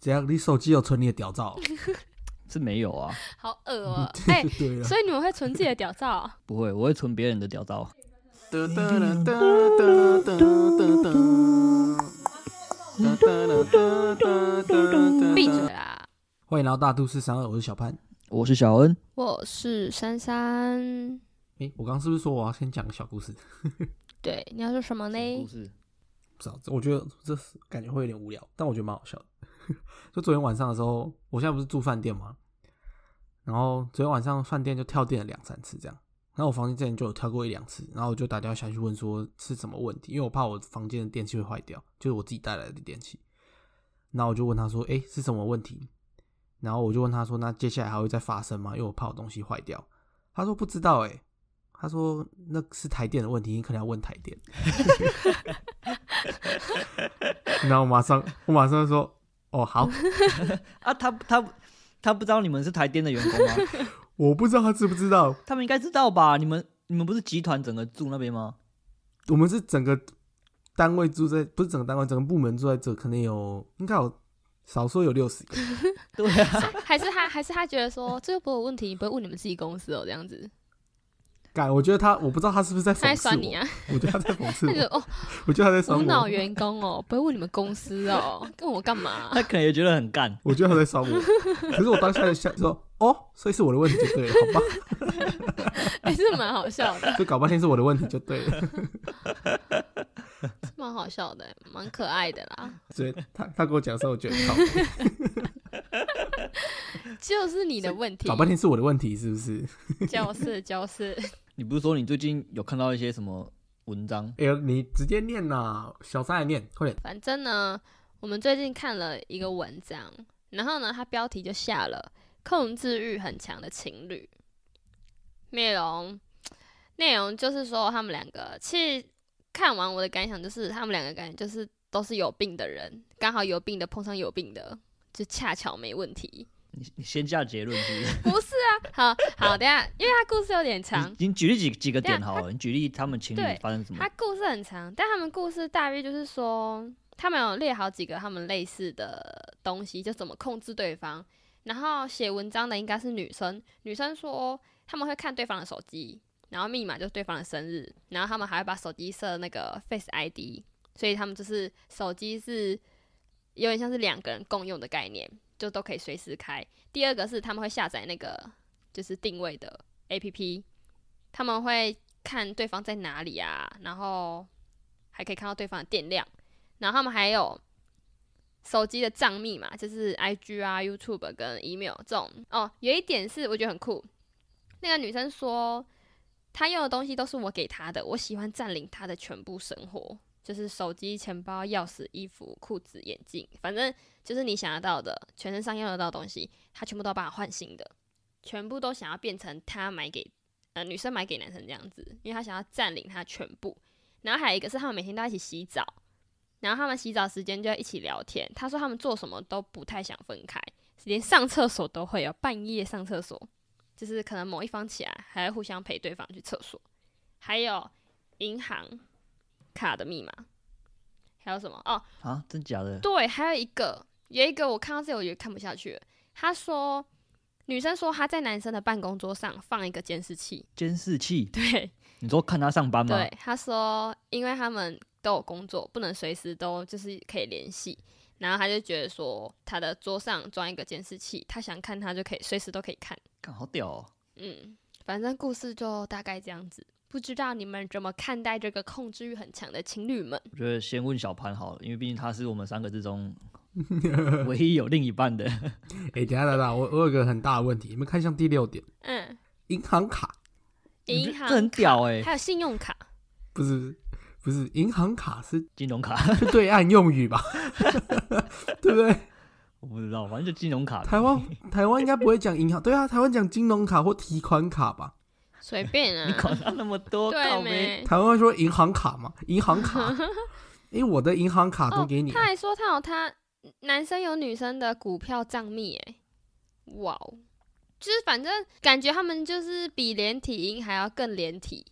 怎样？你手机有存你的屌照？是没有啊，好恶哦、哎、对了，所以你们会存自己的屌照啊？不会，我会存别人的屌照。闭嘴啦！欢迎来到大都市三二，我是小潘。我是小恩，我是珊珊。诶、我刚刚是不是说我要先讲个小故事？对，你要说什么故呢？事不知道，我觉得这是感觉会有点无聊，但我觉得蛮好笑的。就昨天晚上的时候，我现在不是住饭店嘛，然后昨天晚上饭店就跳电了两三次这样，然后我房间之前就有跳过一两次，然后我就打电话下去问说是什么问题，因为我怕我房间的电器会坏掉，就是我自己带来的电器。然后我就问他说：“诶、是什么问题？”然后我就问他说：“那接下来还会再发生吗？因为我怕我东西坏掉。”他说：“不知道。”诶，他说：“那是台电的问题，你可能要问台电。”然后我马上我马上说：“哦，好。啊，他他他不知道你们是台电的员工吗？” 我不知道他知不知道，他们应该知道吧？你们你们不是集团整个住那边吗？我们是整个单位住在，不是整个单位，整个部门住在这，可能有应该有少说有六十个。对啊，还是他，还是他觉得说这个不是我问题，你不会问你们自己公司哦，这样子，干，我觉得他，我不知道他是不是在讽刺我，你啊？我觉得他在讽刺我，哦，我觉得他在酸无脑，员工哦，不会问你们公司哦，跟我干嘛？他可能也觉得很干。我觉得他在酸我。可是我当下就想说，哦，所以是我的问题就对了，好吧？还是蛮好笑的，就搞半天是我的问题就对了。蛮好笑的，蛮可爱的啦。所以他他跟我讲的时候，我觉得靠，就是你的问题搞，半天是我的问题，是不是？就是就是，你不是说你最近有看到一些什么文章？哎、呦，你直接念呐，小三来念，快点。反正呢，我们最近看了一个文章，然后呢，它标题就下了“控制欲很强的情侣”，内容内容就是说他们两个，其实看完我的感想就是他们两个感觉就是都是有病的人，刚好有病的碰上有病的，就恰巧没问题。你你先下结论是不是？不是啊，好好，等一下，因为他故事有点长，你你举例几几个点好了，你举例他们情侣发生什么他？故事很长，但他们故事大约就是说，他们有列好几个他们类似的东西，就怎么控制对方。然后写文章的应该是女生，女生说他们会看对方的手机，然后密码就是对方的生日，然后他们还会把手机设那个 Face ID，所以他们就是手机是有点像是两个人共用的概念，就都可以随时开。第二个是他们会下载那个就是定位的 APP，他们会看对方在哪里啊，然后还可以看到对方的电量，然后他们还有手机的账密码，就是 IG 啊、YouTube 跟 email 这种。哦，有一点是我觉得很酷，那个女生说她用的东西都是我给她的，我喜欢占领她的全部生活，就是手机、钱包、钥匙、衣服、裤子、眼镜，反正就是你想得到的，全身上用得到的东西，他全部都把它换新的，全部都想要变成他买给呃女生买给男生这样子，因为他想要占领他全部。然后还有一个是他们每天都要一起洗澡，然后他们洗澡时间就要一起聊天。他说他们做什么都不太想分开，连上厕所都会有半夜上厕所，就是可能某一方起来还要互相陪对方去厕所。还有银行卡的密码，还有什么哦？啊，真假的？对，还有一个，有一个我看到这个我就看不下去了。他说，女生说她在男生的办公桌上放一个监视器，监视器？对你说看他上班吗？对，他说，因为他们都有工作，不能随时都就是可以联系，然后他就觉得说，他的桌上装一个监视器，他想看他就可以随时都可以看。看好屌哦！嗯，反正故事就大概这样子。不知道你们怎么看待这个控制欲很强的情侣们？我觉得先问小潘好了，因为毕竟他是我们三个之中 唯一有另一半的。哎、等下等一下，我我有个很大的问题，你们看向第六点，嗯，银行卡银行这很卡屌欸还有信用卡。不是不是银行卡是金融卡，是对岸用语吧？对不对？我不知道，反正就金融卡。台湾台湾应该不会讲银行，对啊，台湾讲金融卡或提款卡吧？随便啊 你啊，管他那么多，对靠呗。没？台湾会说银行卡嘛？银行卡，诶，我的银行卡都哦给你了，他还说他有他男生有女生的股票账密，哎，哇哦，就是反正感觉他们就是比连体婴还要更连体。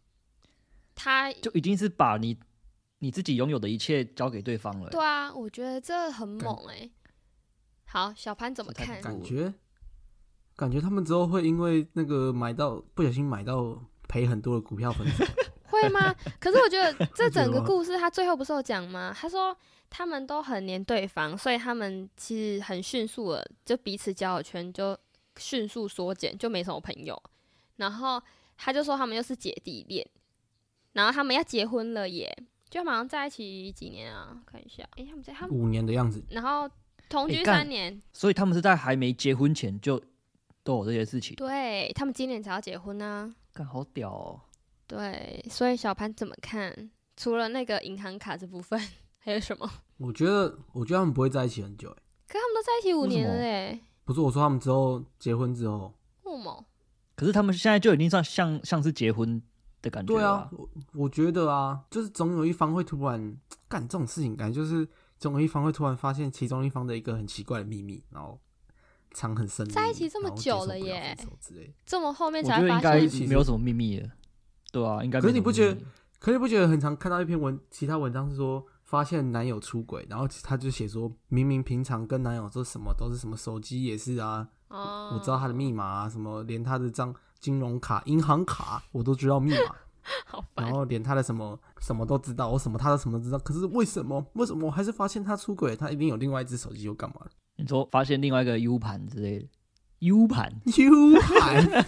他就已经是把你你自己拥有的一切交给对方了。对啊，我觉得这很猛哎、好，小潘怎么看感觉感觉他们之后会因为那个买到不小心买到赔很多的股票分手，会吗？可是我觉得 这整个故事他最后不是有讲吗？他说他们都很黏对方，所以他们其实很迅速的就彼此交友圈就迅速缩减，就没什么朋友。然后他就说他们又是姐弟恋，然后他们要结婚了耶，就马上在一起几年啊？看一下，诶，他们在他们五年的样子。然后同居三年，所以他们是在还没结婚前就都有这些事情，对他们今年才要结婚呢、干好屌哦！对，所以小潘怎么看？除了那个银行卡这部分，还有什么？我觉得，我觉得他们不会在一起很久。哎，可他们都在一起五年了哎，不是我说他们之后结婚之后，为什么？可是他们现在就已经算像像是结婚的感觉了对啊，我我觉得啊，就是总有一方会突然干这种事情，感觉就是总有一方会突然发现其中一方的一个很奇怪的秘密，然后藏很深在一起这么久了了耶。这么后面才发现，没有什么秘密了，对啊，应该。可是你不觉得可你不觉得很常看到一篇文，其他文章是说发现男友出轨，然后他就写说，明明平常跟男友做什么都是什么手机也是啊，哦，我知道他的密码啊，什么连他的账金融卡、银行卡我都知道密码，好烦然。后连他的什么什么都知道，我什么他的什么都知道。可是为什么？为什么我还是发现他出轨？他一定有另外一只手机又干嘛了你说发现另外一个 U 盘之类的 U 盘，？U 盘，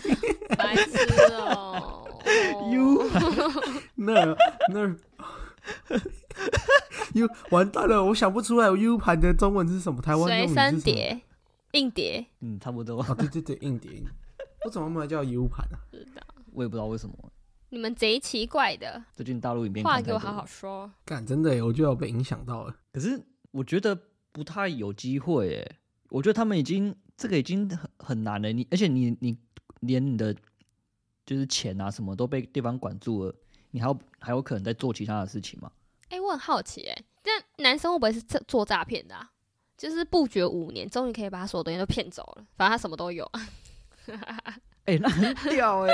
白痴哦 U 那那 U 完蛋了，我想不出来有 U 盘的中文是什么，台湾随用语是什么？身碟、硬碟，嗯，差不多，哦，对对对，硬碟。我怎么没有叫 U 盘啊？不知道。我也不知道为什么。你们贼奇怪的，最近大陆影片话给我好好说。干，真的，我就要被影响到了。可是我觉得不太有机会诶，我觉得他们已经这个已经很很难了。你而且你你连你的就是钱啊什么都被对方管住了，你还有还有可能在做其他的事情吗？哎、我很好奇、哎，那男生会不会是这做诈骗的啊？就是不觉五年，终于可以把他所有东西都骗走了，反正他什么都有，哎、那很屌哎、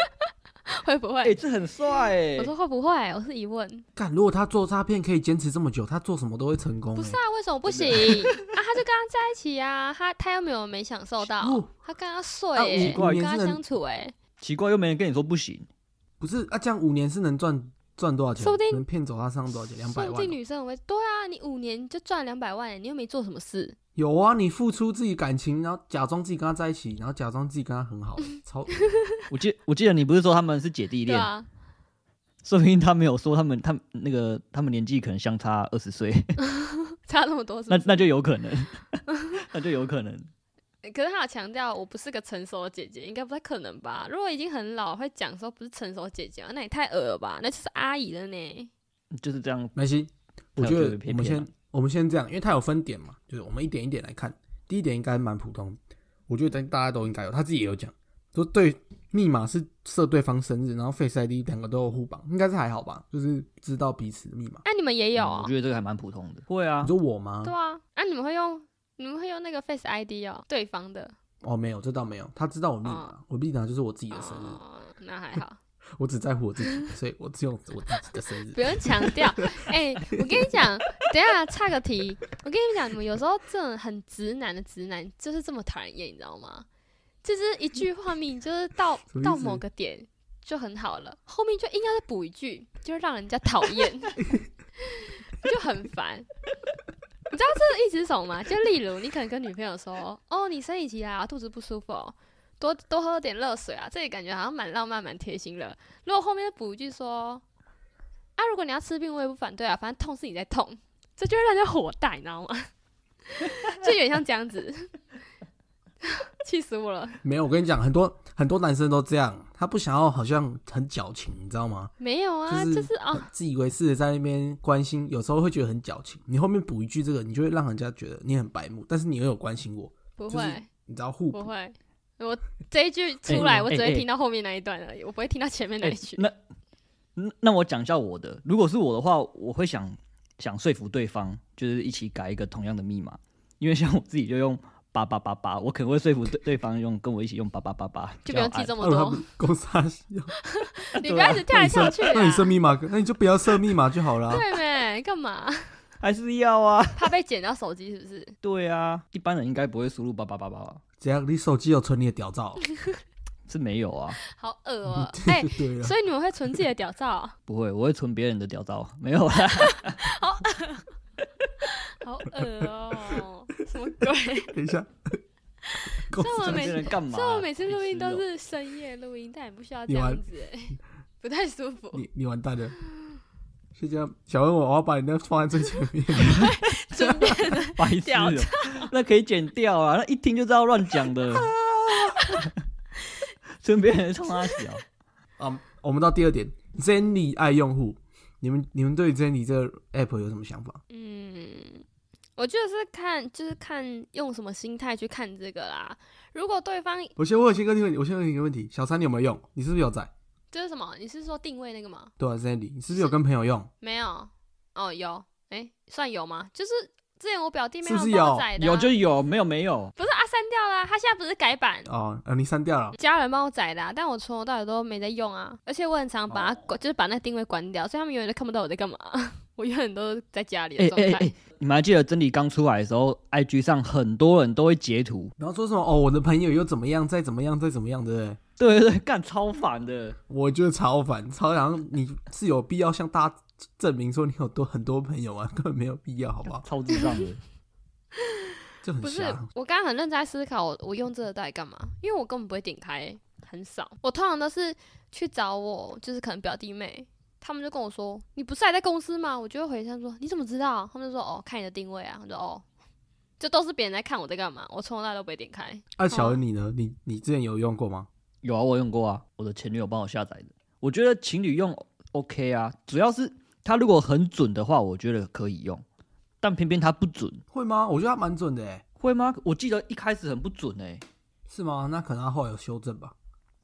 会不会？哎、这很帅哎、我说会不会？我是疑问。干，如果他做诈骗可以坚持这么久，他做什么都会成功耶。不是啊，为什么不行？啊，他就跟他在一起啊，他他又没有没享受到，哦他跟他睡、跟他相处、哎，奇怪，又没人跟你说不行。不是啊，这样五年是能赚赚多少钱？说不定能骗走他身上多少钱？两百说不。定女生很会，对啊，你五年就赚两百万，你又没做什么事，有啊，你付出自己感情，然后假装自己跟他在一起，然后假装自己跟他很好，超 我记我记得你不是说他们是姐弟恋，对啊，说明他没有说他们他们那个他们年纪可能相差二十岁，差那么多是是？那那就有可能，那就有可能。可是他有强调我不是个成熟的姐姐，应该不太可能吧？如果已经很老，会讲说不是成熟姐姐啊，那也太恶了吧？那就是阿姨了呢。就是这样。没关系。我觉得我们先我们先这样，因为它有分点嘛，就是我们一点一点来看。第一点应该蛮普通，我觉得大家都应该有，他自己也有讲，说对密码是设对方生日，然后 Face ID 两个都有互绑，应该是还好吧，就是知道彼此的密码。那、你们也有、嗯哦我觉得这个还蛮普通的。会啊你，说我吗对？啊，啊，你们会用你们会用那个 Face ID 哦，对方的哦，没有，这倒没有，他知道我密码，哦我密码就是我自己的生日，哦，那还好，我只在乎我自己，所以我只用我自己的生日不。用强调。哎、我跟你讲，等一下岔个题，我跟你讲，你们有时候这种很直男的直男就是这么讨人厌，你知道吗？就是一句话命，就是到 什么意思到某个点就很好了，后面就硬要再补一句，就让人家讨厌，就很烦。你知道这个意思是什么吗？就例如你可能跟女朋友说：“哦，你生理期啊，肚子不舒服，多多喝点热水啊。”这里感觉好像蛮浪漫、蛮贴心的。如果后面补一句说：“啊，如果你要吃冰，我也不反对啊，反正痛是你在痛。”这就会让人家火大，你知道吗？就有点像这样子，气死我了。没有，我跟你讲，很多很多男生都这样，他不想要好像很矫情，你知道吗？没有啊，就就是啊，自以为是的在那边关心，有时候会觉得很矫情。你后面补一句这个，你就会让人家觉得你很白目，但是你又有关心我，就是不会，你知道互补。不会。我这一句出来，哎我只会哎听到后面那一段而已，我不会听到前面那哎一句。那那那我讲一下我的，如果是我的话，我会想想说服对方，就是一起改一个同样的密码，因为像我自己就用八八八八，我可能会说服对对方用跟我一起用八八八八，就不用记这么多公司 你不要一直跳来跳去那你设啊！密码，那你就不要设密码就好了啊。对没？干嘛？还是要啊。怕被剪掉手机是不是？对啊，一般人应该不会输入八八八八吧？怎样？你手机有存你的屌照？是没有啊，好恶哦、哎。所以你们会存自己的屌照啊？不会，我会存别人的屌照，没有啦。好恶哦、什么鬼？等一下，所以我存每次干嘛？所以我每次录音都是深夜录音，但也不需要这样子、哎，不太舒服。你你完蛋了。是这样，小恩我我要把你那放在最前面。顺便白痴屌哦，那可以剪掉啊，那一听就知道乱讲的。存别人冲他小，啊，我们到第二点，Zenny 爱用户，你们你们对 Zenny 这个 app 有什么想法？嗯，我觉得是看，就是看用什么心态去看这个啦。如果对方我先问，我先问你问题，我先问你一个问题，小三你有没有用？你是不是有在？这是什么？你是说定位那个吗？对啊，Sandy，你是不是有跟朋友用？没有，哦，有，哎、算有吗？就是之前我表弟妹是不是他们帮我有载的啊、有就有，没有没有。不是啊，删掉啦、他现在不是改版，哦，呃，你删掉了。家人帮我载的、啊，但我从头到尾都没在用啊，而且我很常把它哦关，就是把那个定位关掉，所以他们永远都看不到我在干嘛。我永远都在家里的哎状态。哎哎，你们还记得真理刚出来的时候，IG 上很多人都会截图，然后说什么哦，我的朋友又怎么样，再怎么样，再怎么样，对不对？对对对，干超烦的。我觉得超烦，超想你是有必要向大家证明说你有多很多朋友啊？根本没有必要，好不好？超智障的。就很不是瞎。，我刚刚很认真在思考我，我用这个袋干嘛？因为我根本不会点开，很少。我通常都是去找我，就是可能表弟妹，他们就跟我说：“你不是还在公司吗？”我就会回他说：“你怎么知道？”他们就说：“哦，看你的定位啊。”我说：“哦，这都是别人在看我在干嘛，我从来都不会点开。那小恩你呢？你你之前有用过吗？有啊，我用过啊，我的前女友帮我下载的。我觉得情侣用 OK 啊，主要是它如果很准的话，我觉得可以用，但偏偏他不准，会吗？我觉得他蛮准的，诶，会吗？我记得一开始很不准诶、是吗？那可能他后来有修正吧。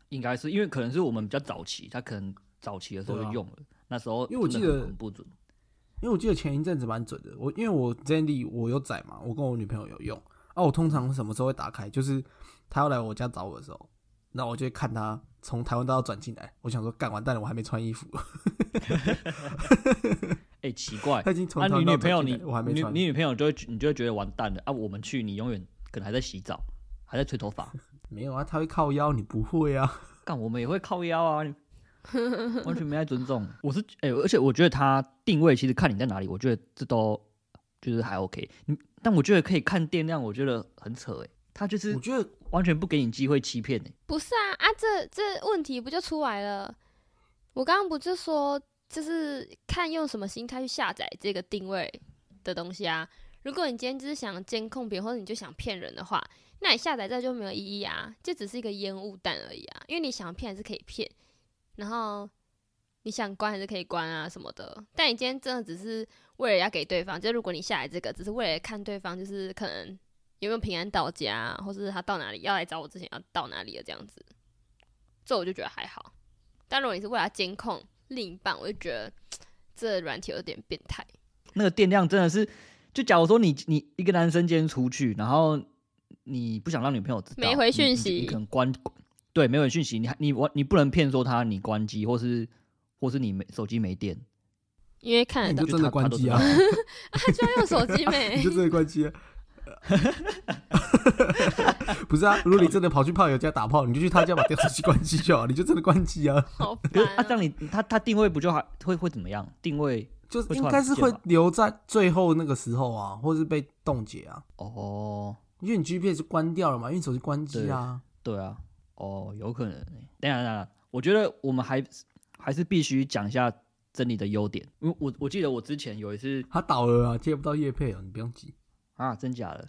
应该是因为可能是我们比较早期，他可能早期的时候就用了，那时候因为我记得很不准。因为我记得前一阵子蛮准的，我因为我 Zenly 我有载嘛，我跟我女朋友有用啊。我通常什么时候会打开？就是她要来我家找我的时候，那我就会看他从台湾到转进来。我想说，干完蛋了，我还没穿衣服，哎、奇怪，他已经从女朋友你我还没穿。你你女朋友就会你就会觉得完蛋了啊！我们去你永远可能还在洗澡，还在吹头发，没有啊，她会靠腰，你不会啊？干我们也会靠腰啊，完全没在尊重。我是哎、而且我觉得他定位其实看你在哪里，我觉得这都就是还 OK。你但我觉得可以看电量，我觉得很扯哎、他就是我觉得完全不给你机会欺骗哎。不是啊啊，这这问题不就出来了？我刚刚不就说，就是看用什么心态去下载这个定位的东西啊。如果你今天只是想监控别人，或者你就想骗人的话，那你下载这就没有意义啊，就只是一个烟雾弹而已啊。因为你想骗还是可以骗，然后你想关还是可以关啊什么的。但你今天真的只是为了要给对方，就如果你下载这个，只是为了看对方，就是可能有没有平安到家啊，或者是他到哪里要来找我之前要到哪里了这样子，这我就觉得还好。但如果你是为了要监控另一半，我就觉得这软体有点变态。那个电量真的是，就假如说你你一个男生今天出去，然后你不想让女朋友知道，没回你你讯息你可能关对没回讯息，你还你我你不能骗说他你关机，或是或是你没手机没电，因为看得到你就真的关机啊，他居然用手机没 你就真的关机啊。不是啊，如果你真的跑去炮友家打炮，你就去他家把电视机关机就好，你就真的关机啊。好可是啊，烦、这样你他他定位不就还会会怎么样？定位就是应该是会留在最后那个时候啊，或是被冻结啊，哦，因为你 GPS 关掉了嘛，因为你手机关机啊。对啊，哦，有可能欸。等一下等下，我觉得我们还还是必须讲一下真理的优点，因为我我记得我之前有一次他倒了啊，接不到叶配哦，你不用急。啊，真假的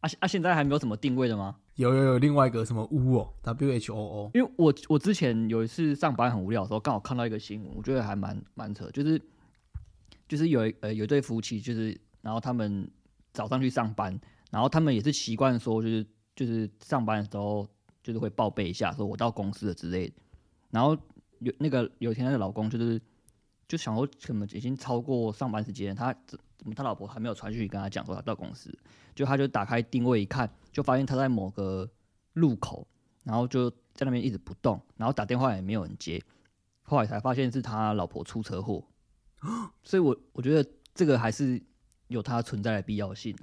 啊现啊，现在还没有什么定位的吗？有有有，另外一个什么 U 哦，W H O O，因为我我之前有一次上班很无聊的时候，刚好看到一个新闻，我觉得还蛮蛮扯，就是就是有一呃有一对夫妻，就是然后他们早上去上班，然后他们也是习惯说就是就是上班的时候就是会报备一下，说我到公司了之类的。然后有那个有一天她的老公就是就想说怎么已经超过上班时间，他怎么他老婆还没有传讯息跟他讲说他到公司，就他就打开定位一看，就发现他在某个路口，然后就在那边一直不动，然后打电话也没有人接，后来才发现是他老婆出车祸，所以我我觉得这个还是有它存在的必要性、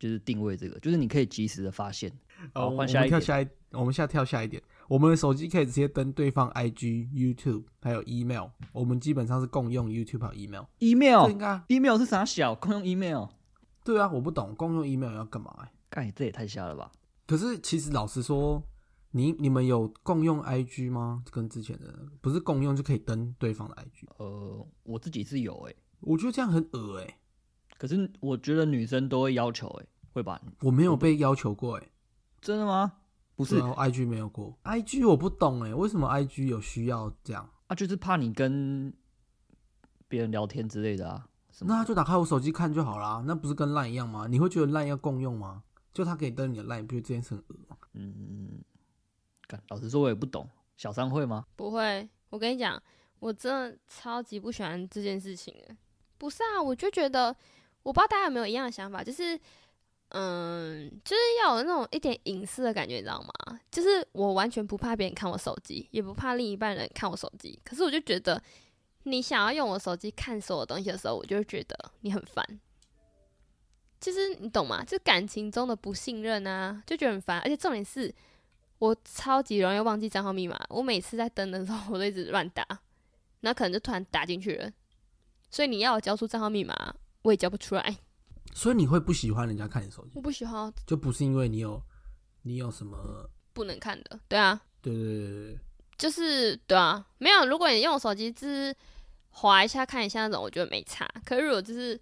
就是定位这个，就是你可以及时的发现。好哦我们换下一跳下一，我们现在跳下一点，我们的手机可以直接登对方 IG、YouTube 还有 email，我们基本上是共用 YouTube 和 email，email 应该 email 是啥小？共用 email，对啊，我不懂共用 email 要干嘛、欸？干这也太瞎了吧？可是其实老实说，你你们有共用 IG 吗？跟之前的不是共用就可以登对方的 IG，呃，我自己是有诶、我觉得这样很恶哎、可是我觉得女生都会要求诶、会吧？我没有被要求过哎、真的吗？不是然后 IG 没有过，IG 我不懂哎、为什么 IG 有需要这样？啊，就是怕你跟别人聊天之类的啊。的那他就打开我手机看就好啦，那不是跟 LINE 一样吗？你会觉得 LINE 要共用吗？就他可以登你的 LINE，你不觉得这件事很恶吗？嗯，干老实说，我也不懂，小三会吗？不会，我跟你讲，我真的超级不喜欢这件事情的。不是啊，我就觉得，我不知道大家有没有一样的想法，就是，嗯，就是要有那种一点隐私的感觉，你知道吗？就是我完全不怕别人看我手机，也不怕另一半人看我手机，可是我就觉得，你想要用我手机看所有东西的时候，我就会觉得你很烦。就是你懂吗？就感情中的不信任啊，就觉得很烦。而且重点是，我超级容易忘记账号密码。我每次在登的时候，我都一直乱打，然后可能就突然打进去了。所以你要我交出账号密码，我也交不出来。所以你会不喜欢人家看你手机我，不喜欢就不是因为你有你有什么？不能看的，对啊，对对对对对，就是对啊，没有。如果你用手机只是划一下看一下那种，我觉得没差。可是如果就是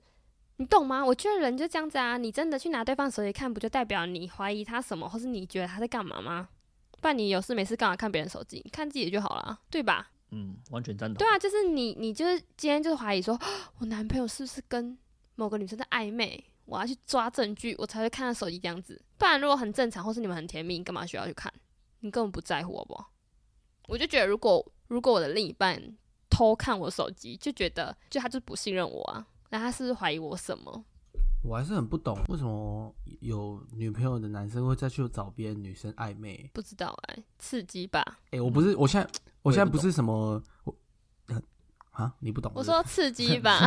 你懂吗？我觉得人就这样子啊，你真的去拿对方手机看，不就代表你怀疑他什么，或是你觉得他在干嘛吗？不然你有事没事干嘛看别人手机？看自己的就好了，对吧？嗯，完全赞同。对啊，就是你，你就是今天就是怀疑说，我男朋友是不是跟某个女生在暧昧？我要去抓证据，我才会看他手机这样子。不然如果很正常，或是你们很甜蜜，你干嘛需要去看？你根本不在乎，好不好？我就觉得，如果如果我的另一半偷看我手机，就觉得就他就不信任我啊，那他是不是怀疑我什么？我还是很不懂为什么有女朋友的男生会再去找别的女生暧昧。不知道哎、刺激吧？哎、我不是，我现在我现在不是什么我呃啊，你不懂？是不是我说刺激 吧，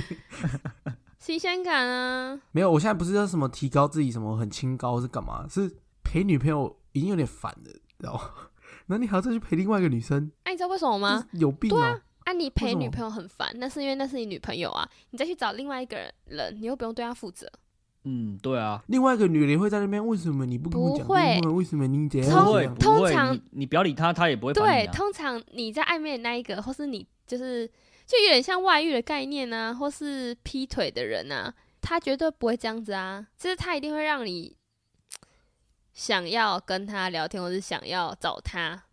新鲜感啊！没有，我现在不是要什么提高自己什么很清高是干嘛？是陪女朋友已经有点烦了，知道吗？然后你还要再去陪另外一个女生，哎、你知道为什么吗？有病哦、啊，你为什么陪女朋友很烦，那是因为那是你女朋友啊，你再去找另外一个人，你又不用对她负责。嗯，对啊，另外一个女人会在那边，为什么你不跟我讲不会电话？为什么你怎样通不会通常你你不要理她，她也不会烦对。通常你在暧昧的那一个，或是你就是就有点像外遇的概念啊，或是劈腿的人啊，他绝对不会这样子啊，就是他一定会让你想要跟他聊天，或是想要找他，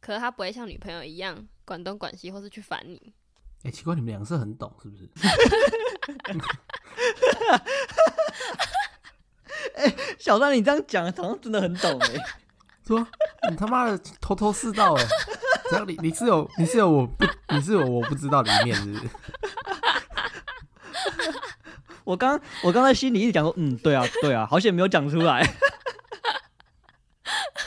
可是他不会像女朋友一样管东管西，或是去烦你。哎、奇怪，你们两个是很懂是不是？哎小张，你这样讲，好像真的很懂哎。说你他妈的头头是道哎，只要你你是有你是有我不你是有我不知道的一面是不是？我刚我刚才心里一直讲说，嗯，对啊，对啊，好险没有讲出来。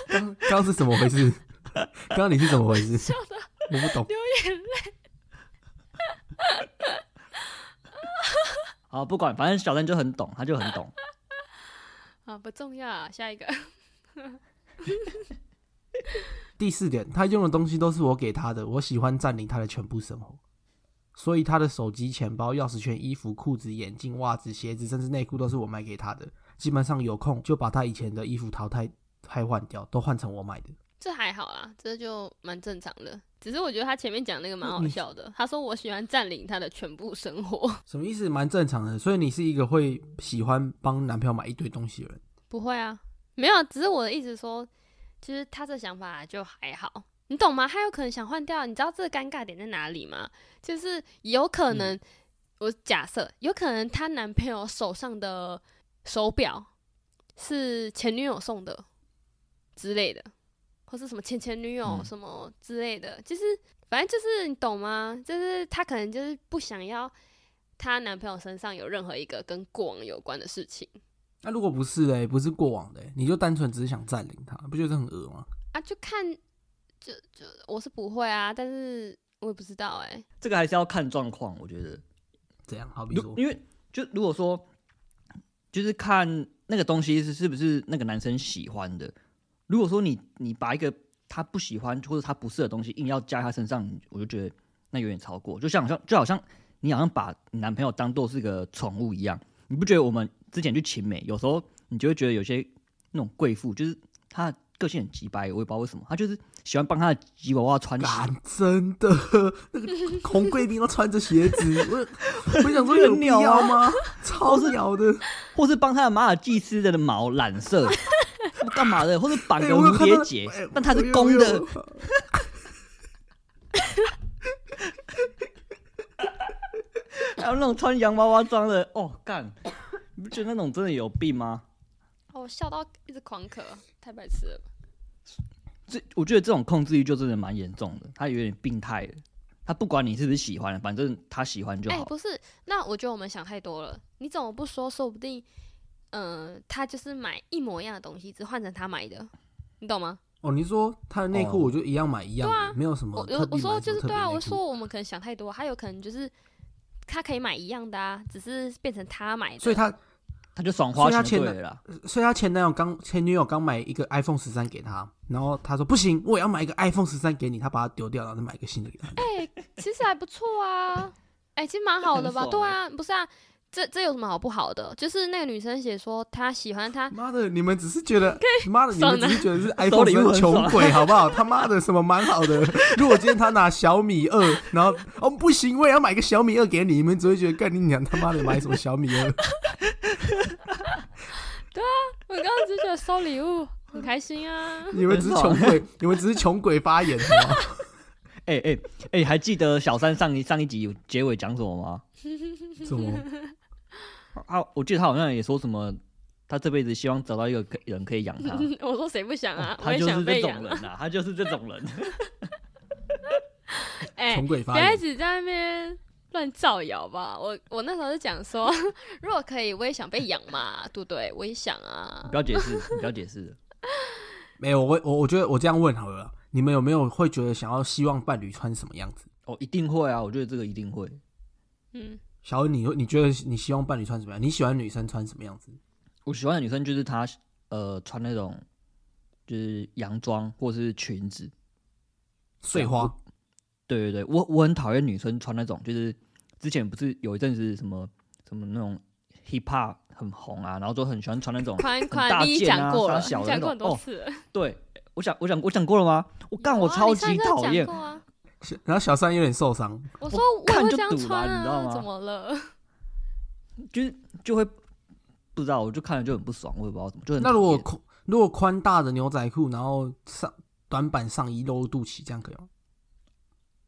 刚刚刚是怎么回事？刚刚你是怎么回事？我不懂。流眼泪好，不管，反正小三就很懂，他就很懂。啊，不重要啊，下一个。第四点，他用的东西都是我给他的，我喜欢占领他的全部生活，所以他的手机、钱包、钥匙圈、衣服、裤子、眼镜、袜子、鞋子，甚至内裤都是我买给他的。基本上有空就把他以前的衣服淘汰汰换掉，都换成我买的。这还好啦，这就蛮正常的。只是我觉得他前面讲那个蛮好笑的。他说我喜欢占领他的全部生活，什么意思？蛮正常的。所以你是一个会喜欢帮男朋友买一堆东西的人。不会啊，没有，只是我的意思说，就是他这想法就还好，你懂吗？他有可能想换掉，你知道这个尴尬点在哪里吗？就是有可能，我假设有可能她男朋友手上的手表是前女友送的之类的，或是什么前前女友嗯什么之类的，就是反正就是你懂吗？就是她可能就是不想要她男朋友身上有任何一个跟过往有关的事情。那、如果不是嘞，不是过往的，你就单纯只是想占领他，不觉得很恶吗？啊，就看，就就我是不会啊，但是我也不知道哎、这个还是要看状况，我觉得。怎样，好比说，如因为就如果说，就是看那个东西是是不是那个男生喜欢的。如果说你你把一个他不喜欢或者他不是的东西硬要加他身上，我就觉得那有点超过。就像好像就好像你好像把你男朋友当做是个宠物一样，你不觉得我们之前去秦美，有时候你就会觉得有些那种贵妇，就是她个性很急白，我也不知道为什么，她就是喜欢帮她的吉娃娃穿鞋。干真的，那个红贵宾都穿着鞋子，我我想说有必要吗？超鸟的，或是帮他的马尔济斯的毛染色，干嘛的？或是绑蝴蝶结哎，但它是公的有，还有那种穿洋娃娃装的，哦，干！你不觉得那种真的有病吗？哦，我笑到一直狂咳，太白痴了。这我觉得这种控制欲就真的蛮严重的，他有点病态的。他不管你是不是喜欢，反正他喜欢就哎、好。不是，那我觉得我们想太多了。你怎么不说？说不定，嗯、他就是买一模一样的东西，只换成他买的，你懂吗？哦，你说他的内裤哦我就一样买一样的，对啊没有什么我我我说就是对啊，我说我们可能想太多，还有可能就是他可以买一样的啊，只是变成他买的。所以他他就爽花所以他钱了啦。所以他前男友刚前女友刚买一个 iPhone 十三给他，然后他说不行，我也要买一个 iPhone 十三给你，他把它丢掉，然后再买一个新的给他。哎、其实还不错啊，哎、其实蛮好的吧？欸对啊，不是啊，这这有什么好不好的？就是那个女生写说她喜欢他，妈的，你们只是觉得，妈的，你们只是觉得是 iPhone 穷鬼，好不好？他妈的，什么蛮好的？如果今天他拿小米二，然后哦不行，我也要买个小米二给你，你们只会觉得干你娘他妈的买什么小米二？我刚刚只觉得收礼物很开心啊。你们只是穷鬼，你们只是穷鬼发言，好不好？哎哎哎，还记得小三上一上一集结尾讲什么吗？什么？啊我记得他好像也说什么，他这辈子希望找到一个可人可以养他。我说谁不想啊？他就是这。种人啊，他就是这种人。哎、穷鬼发言。直在那边乱造谣吧。我我那时候是讲说，如果可以，我也想被养嘛，对不对？我也想啊不。要解释，你不要解释。没有，我我我觉得我这样问好了，你们有没有会觉得想要希望伴侣穿什么样子？哦，一定会啊，我觉得这个一定会。嗯，小恩，你你觉得你希望伴侣穿什么样？你喜欢女生穿什么样子？我喜欢的女生就是她，呃，穿那种就是洋装或是裙子。碎花，对对对，我我很讨厌女生穿那种，就是之前不是有一阵子什么什么那种 hip hop 很红啊，然后就很喜欢穿那种大件啊讲过了，小的那种哦多次了。对，我想我想我讲过了吗？我干，我超级讨厌 然后小三有点受伤，我说我也看会这样就堵啦穿啊，你知道吗怎么了？就是就会不知道，我就看了就很不爽，我也不知道怎么，就很那如果宽如果宽大的牛仔裤，然后上短版上衣露肚脐，这样可以吗？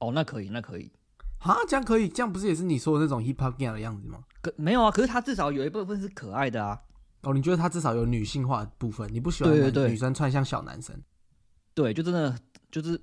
哦，那可以，那可以，啊，这样可以，这样不是也是你说的那种 hip hop gang 的样子吗？可没有啊？可是他至少有一部分是可爱的啊。哦，你觉得他至少有女性化的部分，你不喜欢男对对对女生穿像小男生？对，就真的就是，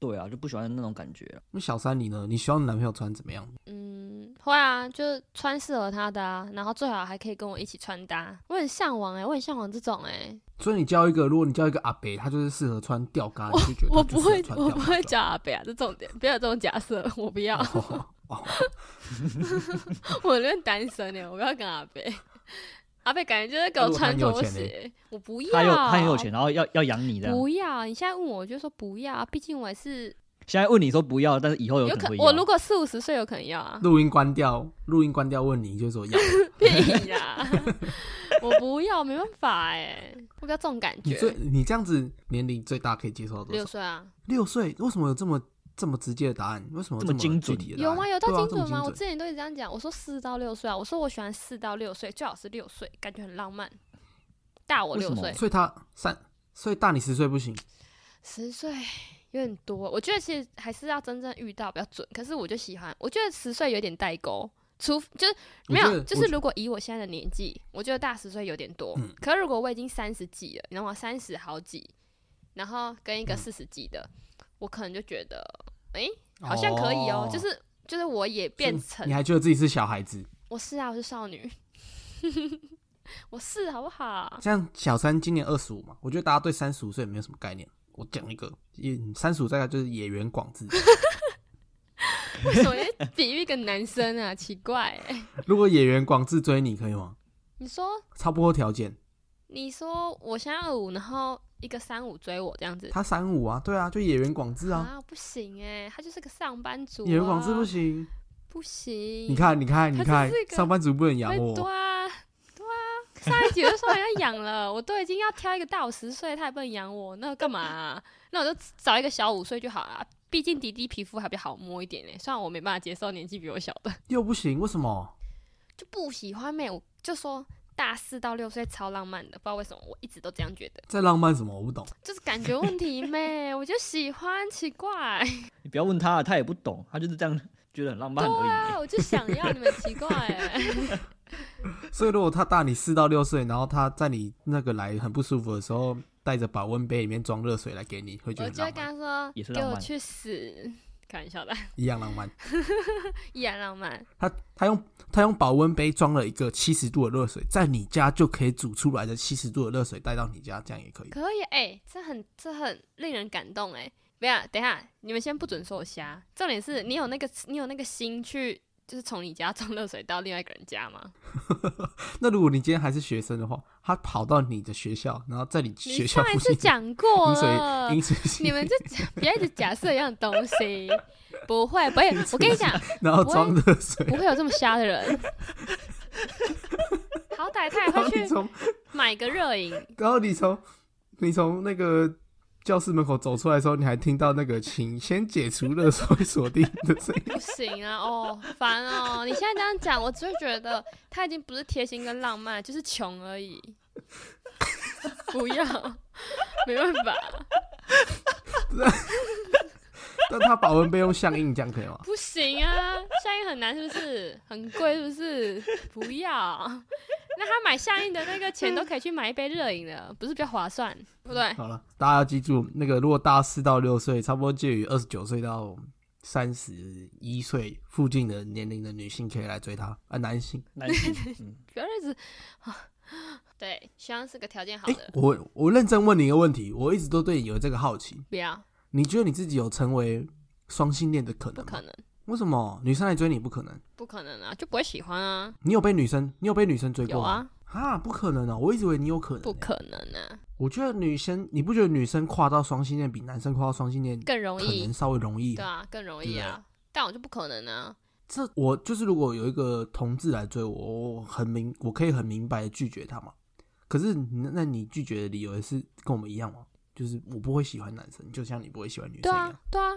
对啊，就不喜欢那种感觉啊。那小三你呢？你希望你男朋友穿怎么样？嗯，会啊，就是穿适合他的啊，然后最好还可以跟我一起穿搭。我很向往哎、我很向往这种哎、所以你交一个，如果你交一个阿北，他就是适合穿吊嘎，你就觉得我不会，我不会叫阿北啊，这重点，不要有这种假设，我不要，哦哦 我那边单身呢、我不要跟阿北。阿贝感觉就是给我穿拖鞋，我不要。他有他很有钱，然后要要养你这样。不要，你现在问我，我就说不要，毕竟我还是现在问你说不要，但是以后有有可可能。我如果四五十岁有可能要啊，录音关掉，录音关掉，问你就说要。屁 呀，我不要，没办法哎，我比较这种感你最觉。你这样子年龄最大可以接受多少？六岁啊，六岁？为什么有这么这么直接的答案？为什么这这么精准？有吗？有到精准吗？我之前都一直这样讲，我说四到六岁啊，我说我喜欢四到六岁，最好是六岁，感觉很浪漫。大我六岁，所以他三，所以大你十岁不行。十岁有点多。我觉得其实还是要真正遇到比较准。可是我就喜欢，我觉得十岁有点代沟，除就是没有，就是如果以我现在的年纪，我觉得大十岁有点多。嗯可是如果我已经三十几了，你知道吗三十好几，然后跟嗯一个四十几的，我可能就觉得，哎，好像可以哦、哦就是就是我也变成你还觉得自己是小孩子？我是啊，我是少女，我是好不好？像小三今年二十五嘛，我觉得大家对三十五岁没有什么概念。我讲一个，也三十五大概就是野原广志，为什么要比喻一个男生啊？奇怪、欸，如果野原广志追你可以吗？你说差不多条件，你说我现在二五，然后一个三五追我这样子。他三五啊，对啊，就野原广志啊，啊，不行哎、他就是个上班族、啊。野原广志不行。不行。你看，你看，你看上班族不能养我。对啊，对啊，上一集就说人家养了，我都已经要挑一个大我十岁，他也不能养我，那干嘛啊、那我就找一个小五岁就好了。毕竟迪迪皮肤还比较好摸一点呢，虽然我没办法接受年纪比我小的，又不行，为什么？就不喜欢妹，我就说大四到六岁超浪漫的，不知道为什么我一直都这样觉得，在浪漫什么？我不懂。就是感觉问题妹，我就喜欢，奇怪，你不要问他，他也不懂，他就是这样觉得很浪漫而已。对啊，我就想要你们奇怪。哎，所以如果他大你四到六岁，然后他在你那个来很不舒服的时候，带着保温杯里面装热水来给你，会觉我就会跟他说，给我去死，开玩笑的，一样浪漫。一样浪漫。他他用他用保温杯装了一个七十度的热水，在你家就可以煮出来的七十度的热水带到你家，这样也可以。可以，哎、这很这很令人感动，哎，不要，等一下，你们先不准说我瞎，重点是你有那个你有那个心去，就是从你家 装热水到另外一个人家吗？那如果你今天还是学生的话，他跑到你的学校，然后在你你学校上一附近次讲过你们就假不要一直假设一样的东西，不会，不会，我跟你讲，然后装热水，不会有这么瞎的人。好歹他也会去买个热饮，然后你从你从那个教室门口走出来的时候，你还听到那个“请先解除热水锁定”的声音。不行啊，哦，烦哦！你现在这样讲，我只会觉得他已经不是贴心跟浪漫，就是穷而已。不要，没办法，但他保温杯用相印，这样可以吗？不行啊！相印很难，是不是？很贵，是不是？不要。那他买相印的那个钱都可以去买一杯热饮了，不是比较划算？对不对？好了，大家要记住，那个如果大四到六岁，差不多介于二十九岁到三十一岁附近的年龄的女性，可以来追他。啊，男性，男性，嗯，不要一直啊。对，希望是个条件好哎、的。我我认真问你一个问题，我一直都对你有这个好奇，不要，你觉得你自己有成为双性恋的可能吗？不可能，为什么女生来追你不可能？不可能啊，就不会喜欢啊。你有被女生，你有被女生追过？啊，啊，不可能哦！我一直以为你有可能、不。可能啊，我觉得女生，你不觉得女生跨到双性恋比男生跨到双性恋更容易可能。稍微容易？对啊，更容易对啊。但我就不可能啊。这我就是如果有一个同志来追我，我很明，我可以很明白的拒绝他嘛。可是那那你拒绝的理由也是跟我们一样吗？就是我不会喜欢男生，就像你不会喜欢女生对一样。啊，对啊。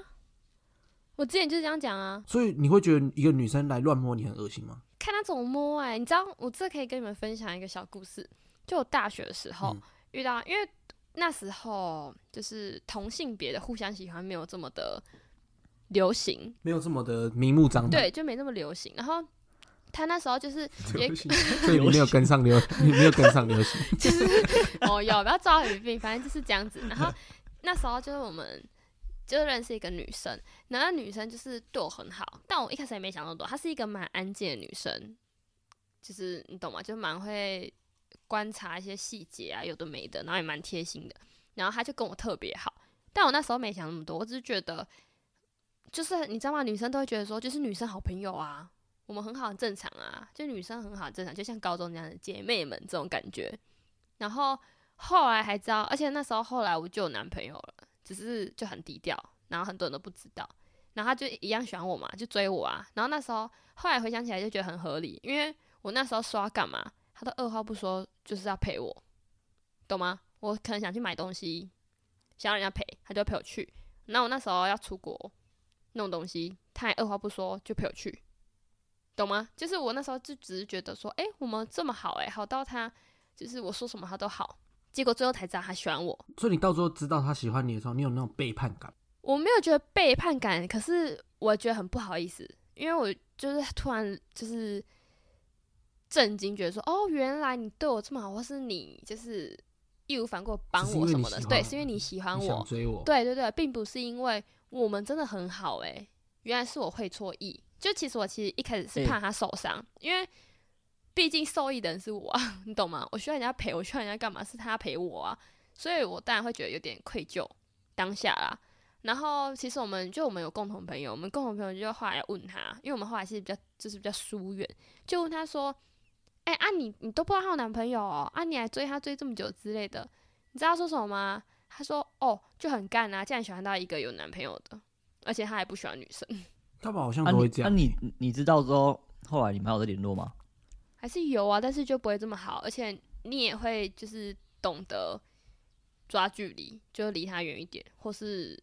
我之前就是这样讲啊，所以你会觉得一个女生来乱摸你很恶心吗？看她怎么摸哎、你知道，我这可以跟你们分享一个小故事。就我大学的时候、嗯遇到，因为那时候就是同性别的互相喜欢没有这么的流行，没有这么的明目张胆。对，就没那么流行。然后他那时候就是 也所以你没有跟上流，你没有跟上流行。就是哦，有不要抓语病，反正就是这样子。然后那时候就是我们就认识一个女生，然后那女生就是对我很好，但我一开始也没想那么多，她是一个蛮安静的女生，就是你懂吗？就蛮会观察一些细节啊，有的没的，然后也蛮贴心的。然后她就跟我特别好，但我那时候没想那么多，我只是觉得，就是你知道吗？女生都会觉得说，就是女生好朋友啊，我们很好，很正常啊，就女生很好，正常，就像高中那样的姐妹们这种感觉。然后后来还知道，而且那时候后来我就有男朋友了，只是就很低调，然后很多人都不知道。然后他就一样喜欢我嘛，就追我啊。然后那时候后来回想起来就觉得很合理，因为我那时候说干嘛，他都二话不说就是要陪我，懂吗？我可能想去买东西，想要人家陪，他就陪我去。那我那时候要出国弄东西，他也二话不说就陪我去，懂吗？就是我那时候就只是觉得说，诶，我们这么好、诶，好到他就是我说什么他都好，结果最后才知道他喜欢我。所以你到时候知道他喜欢你的时候，你有那种背叛感。我没有觉得背叛感，可是我觉得很不好意思，因为我就是突然就是震惊，觉得说哦，原来你对我这么好，或是你就是义无反顾帮我什么的，对，是因为你喜欢你想我，追我，对对对，并不是因为我们真的很好诶、原来是我会错意。就其实我其实一开始是欸怕他受伤，因为毕竟受益的人是我啊，你懂吗？我需要人家陪，我需要人家干嘛？是他陪我啊，所以我当然会觉得有点愧疚当下啦。然后其实我们就我们有共同朋友，我们共同朋友就后来问他，因为我们后来是比较就是比较疏远，就问他说：“哎、啊你你都不知道她有男朋友哦，啊你还追她追这么久之类的，你知道他说什么吗？他说：哦就很干啊，竟然喜欢到一个有男朋友的，而且他还不喜欢女生，他们好像都会这样。那你你知道之后，后来你们还有在联络吗？还是有啊，但是就不会这么好，而且你也会就是懂得抓距离，就离他远一点，或是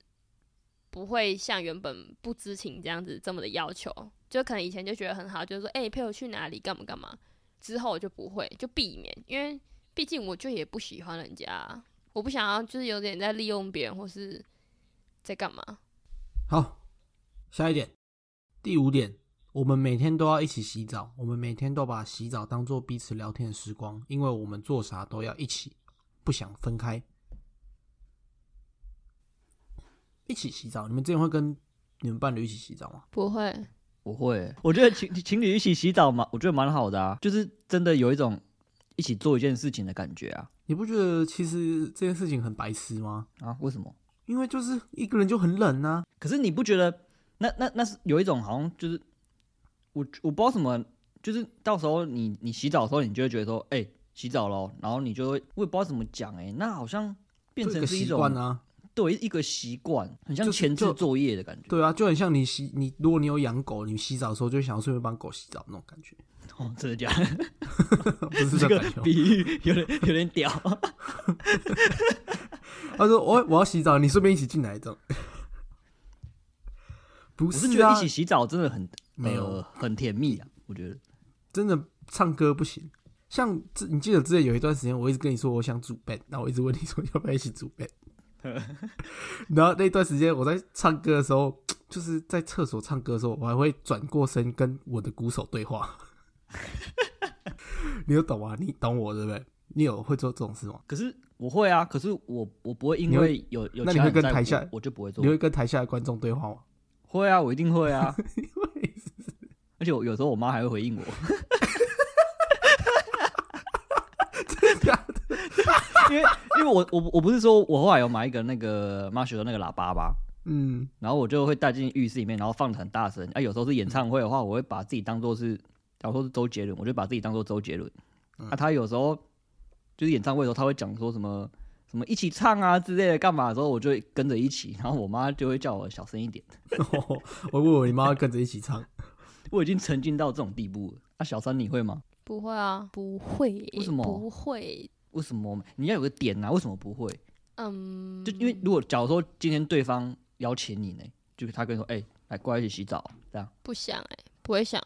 不会像原本不知情这样子这么的要求，就可能以前就觉得很好，就是说，哎、你陪我去哪里，干嘛干嘛，之后我就不会，就避免，因为毕竟我就也不喜欢人家啊，我不想要就是有点在利用别人或是在干嘛。好，下一点，第五点，我们每天都要一起洗澡，我们每天都把洗澡当做彼此聊天的时光，因为我们做啥都要一起，不想分开。一起洗澡，你们之前会跟你们伴侣一起洗澡吗？不会，不会，我觉得情情侣一起洗澡嘛，我觉得蛮好的啊，就是真的有一种一起做一件事情的感觉啊你不觉得其实这件事情很白痴吗？啊！为什么？因为就是一个人就很冷啊，可是你不觉得那那那是有一种好像就是我我不知道什么，就是到时候你你洗澡的时候，你就会觉得说，哎、洗澡喽，然后你就会我也不知道怎么讲，哎，那好像变成是一种惯啊。对一个习惯，很像前置作业的感觉。对啊，就很像你洗你，如果你有养狗，你洗澡的时候就想要顺便帮狗洗澡那种感觉，哦，真的假的？不是这个。比喻有点有点屌。他说我我要洗澡，你顺便一起进来这种。不我是觉得一起，洗澡真的很没有呃很甜蜜啊，我觉得。真的唱歌不行。像之你记得之前有一段时间，我一直跟你说我想组 band，那我一直问你说要不要一起组 band。然后那段时间我在唱歌的时候，就是在厕所唱歌的时候，我还会转过身跟我的鼓手对话。你有懂吗？你懂我对不对？你有会做这种事吗？可是我会啊，可是我我不会因为有有那你会跟台下我我就不会做你。会跟台下的观众对话吗？会啊，我一定会啊。而且我有时候我妈还会回应我，因为因为我我我不是说我后来有买一个那个 Marshall 的那个喇叭吧，嗯，然后我就会带进浴室里面，然后放的很大声。啊，有时候是演唱会的话，我会把自己当做是，假如说是周杰伦，我就把自己当做周杰伦。啊，他有时候就是演唱会的时候，他会讲说什么什么一起唱啊之类的，干嘛的时候，我就会跟着一起，然后我妈就会叫我小声一点。我问我你妈跟着一起唱，我已经沉浸到这种地步了。啊，小三你会吗？不会啊，不会，为什么不会？为什么你要有个点啊？为什么不会？嗯，就因为如果假如说今天对方邀请你呢，就是他跟你说，哎、来过来一起洗澡，这样，不想哎、不会想，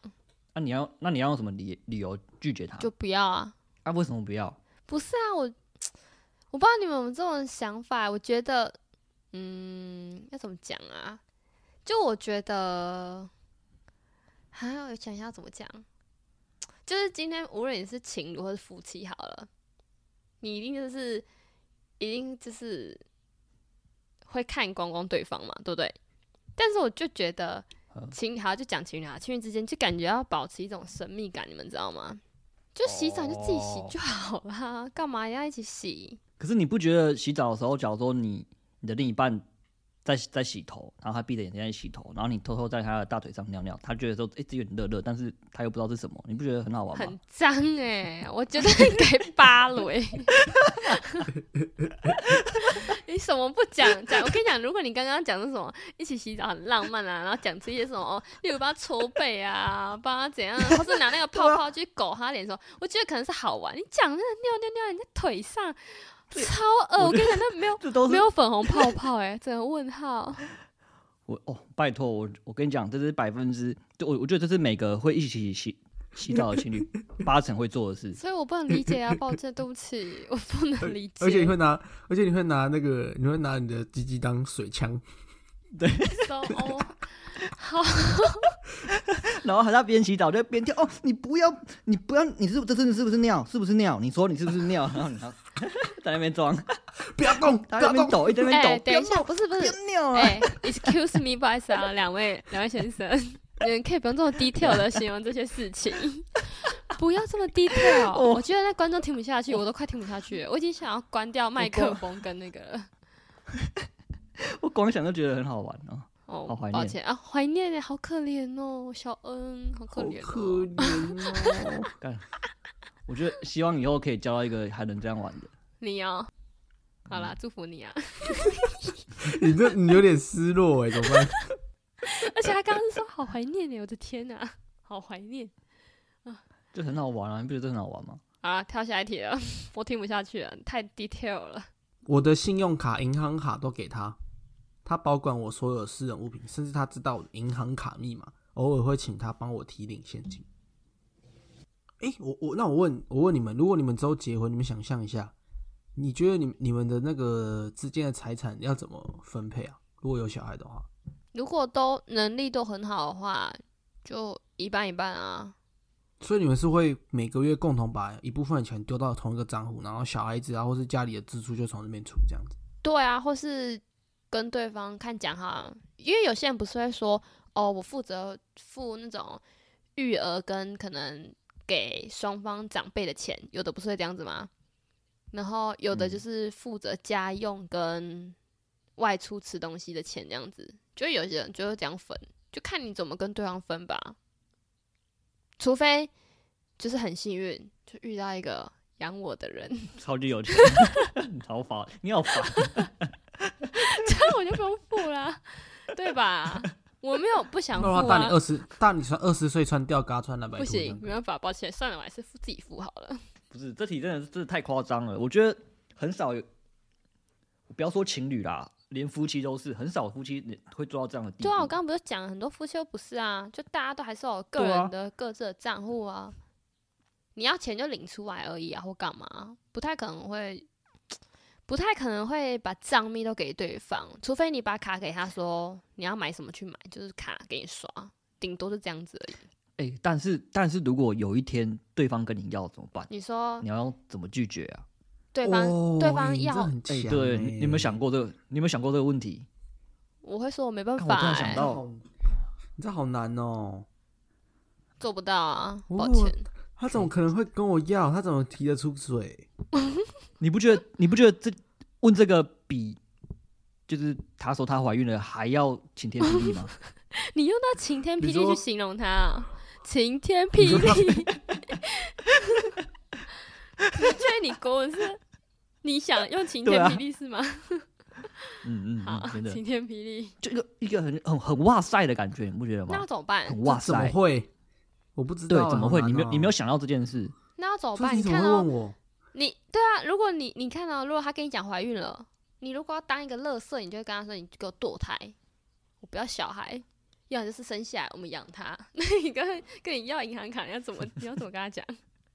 那、你要那你要用什么理理由拒绝他？就不要啊。啊，为什么不要？不是啊，我我不知道你们有没有这种想法。我觉得，嗯，要怎么讲啊？就我觉得，还要我想一下要怎么讲。就是今天无论你是情侣或是夫妻好了，你一定就是一定就是会看光光对方嘛，对不对？但是我就觉得嗯情好就讲情侣啊，情侣之间就感觉要保持一种神秘感，你们知道吗？就洗澡就自己洗哦就好啦，干嘛要一起洗？可是你不觉得洗澡的时候，假如说你你的另一半在在洗头，然后他闭着眼睛在洗头，然后你偷偷在他的大腿上尿尿，他觉得说，哎、这有点热热，但是他又不知道是什么，你不觉得很好玩吗很？脏哎、我觉得应该扒了哎。你什么不讲讲？我跟你讲，如果你刚刚讲的什么一起洗澡很浪漫啊，然后讲出一些什么，哦例如帮他搓背啊，帮他怎样，或是拿那个泡泡去狗他脸的时候，我觉得可能是好玩。你讲那个尿尿尿你在腿上，超恶！我跟你讲，那没有 没有粉红泡泡哎、整个问号。我哦，拜托我我跟你讲，这是百分之，就我我觉得这是每个会一起洗洗澡的情侣八成会做的事。所以我不能理解啊，抱歉，对不起，我不能理解。而且你会拿，而且你会拿那个，你会拿你的鸡鸡当水枪，so 哦，好，然后还在边洗澡就边跳哦，你不要，你不要，你是这真的是不是尿？是不是尿？你说你是不是尿？然后你看在那边装，不要动，不要边抖，一直在那边哎、抖，等一下，不是不是不要，尿啊！哎、e x c u s e me，不好意思啊，两位两位先生，你们可以不用这么 detail 的形容这些事情，不要这么 detail，、哦我觉得那观众听不下去，我都快听不下去了，我已经想要关掉麦克风跟那个了。我光想都觉得很好玩啊。哦，好怀念抱歉啊，怀念耶，好可怜哦，小恩，好可怜、好可哦。怜哦。干，我觉得希望以后可以交到一个还能这样玩的。你哦，好嗯啦，祝福你啊！你这你有点失落哎，怎么办？而且他刚刚是说好怀念哎，我的天哪、好怀念。就很好玩啊，你不觉得这很好玩吗？好啦，跳下一题了，我听不下去了，太 detail 了。我的信用卡、银行卡都给他，他保管我所有私人物品，甚至他知道银行卡密码，偶尔会请他帮我提领现金。诶、我我那我问我问你们，如果你们之后结婚，你们想象一下，你觉得你你们的那个之间的财产要怎么分配啊？如果有小孩的话，如果都能力都很好的话，就一半一半啊。所以你们是会每个月共同把一部分的钱丢到同一个账户，然后小孩子啊或是家里的支出就从那边出这样子。对啊，或是跟对方看讲哈，因为有些人不是会说，哦，我负责付那种育儿跟可能给双方长辈的钱，有的不是会这样子吗？然后有的嗯就是负责家用跟外出吃东西的钱这样子，就有些人就会这样分，就看你怎么跟对方分吧。除非就是很幸运，就遇到一个养我的人，超级有钱，你好烦，你好烦。这样我就不用付啦，对吧？我没有不想付那的话，大你啊，二十，大你穿二十岁穿吊嘎穿蓝白不行，没办法，抱歉，算了，我还是付自己付好了。不是，这题真的是真的太夸张了。我觉得很少有，不要说情侣啦，连夫妻都是很少夫妻会做到这样的地步。对啊，我刚刚不是讲很多夫妻都不是啊，就大家都还是有个人的各自的账户啊，你要钱就领出来而已啊，或干嘛，不太可能会，不太可能会把账密都给对方，除非你把卡给他说你要买什么去买，就是卡给你刷，顶多是这样子而已。哎、但是但是如果有一天对方跟你要怎么办？你说你要怎么拒绝啊？对方、哦对方要对，欸你你有没有想过这个？你有没有想过这个问题？我会说我没办法、欸，突然想到你这好难哦。做不到啊，抱哦歉。他怎么可能会跟我要？他怎么提得出水？你不觉得你不觉得这问这个比就是她说她怀孕了还要晴天霹雳吗？你用到晴天霹雳去形容他啊？晴天霹雳，你觉得你国文是你想用晴天霹雳是吗？嗯嗯好嗯，，晴天霹雳，就一个一个很很很哇塞的感觉，你不觉得吗那？怎么办？很哇塞怎么塞，会？我不知道，，对怎么会？你没有你没有有？想到这件事？那要怎么办？你怎么看到问我？你对啊，如果你你看到，如果他跟你讲怀孕了，你如果要当一个乐色，你就会跟他说：“你给我堕胎，我不要小孩，要么就是生下来我们养他。”那你跟跟你要银行卡，你要怎么你要怎么跟他讲？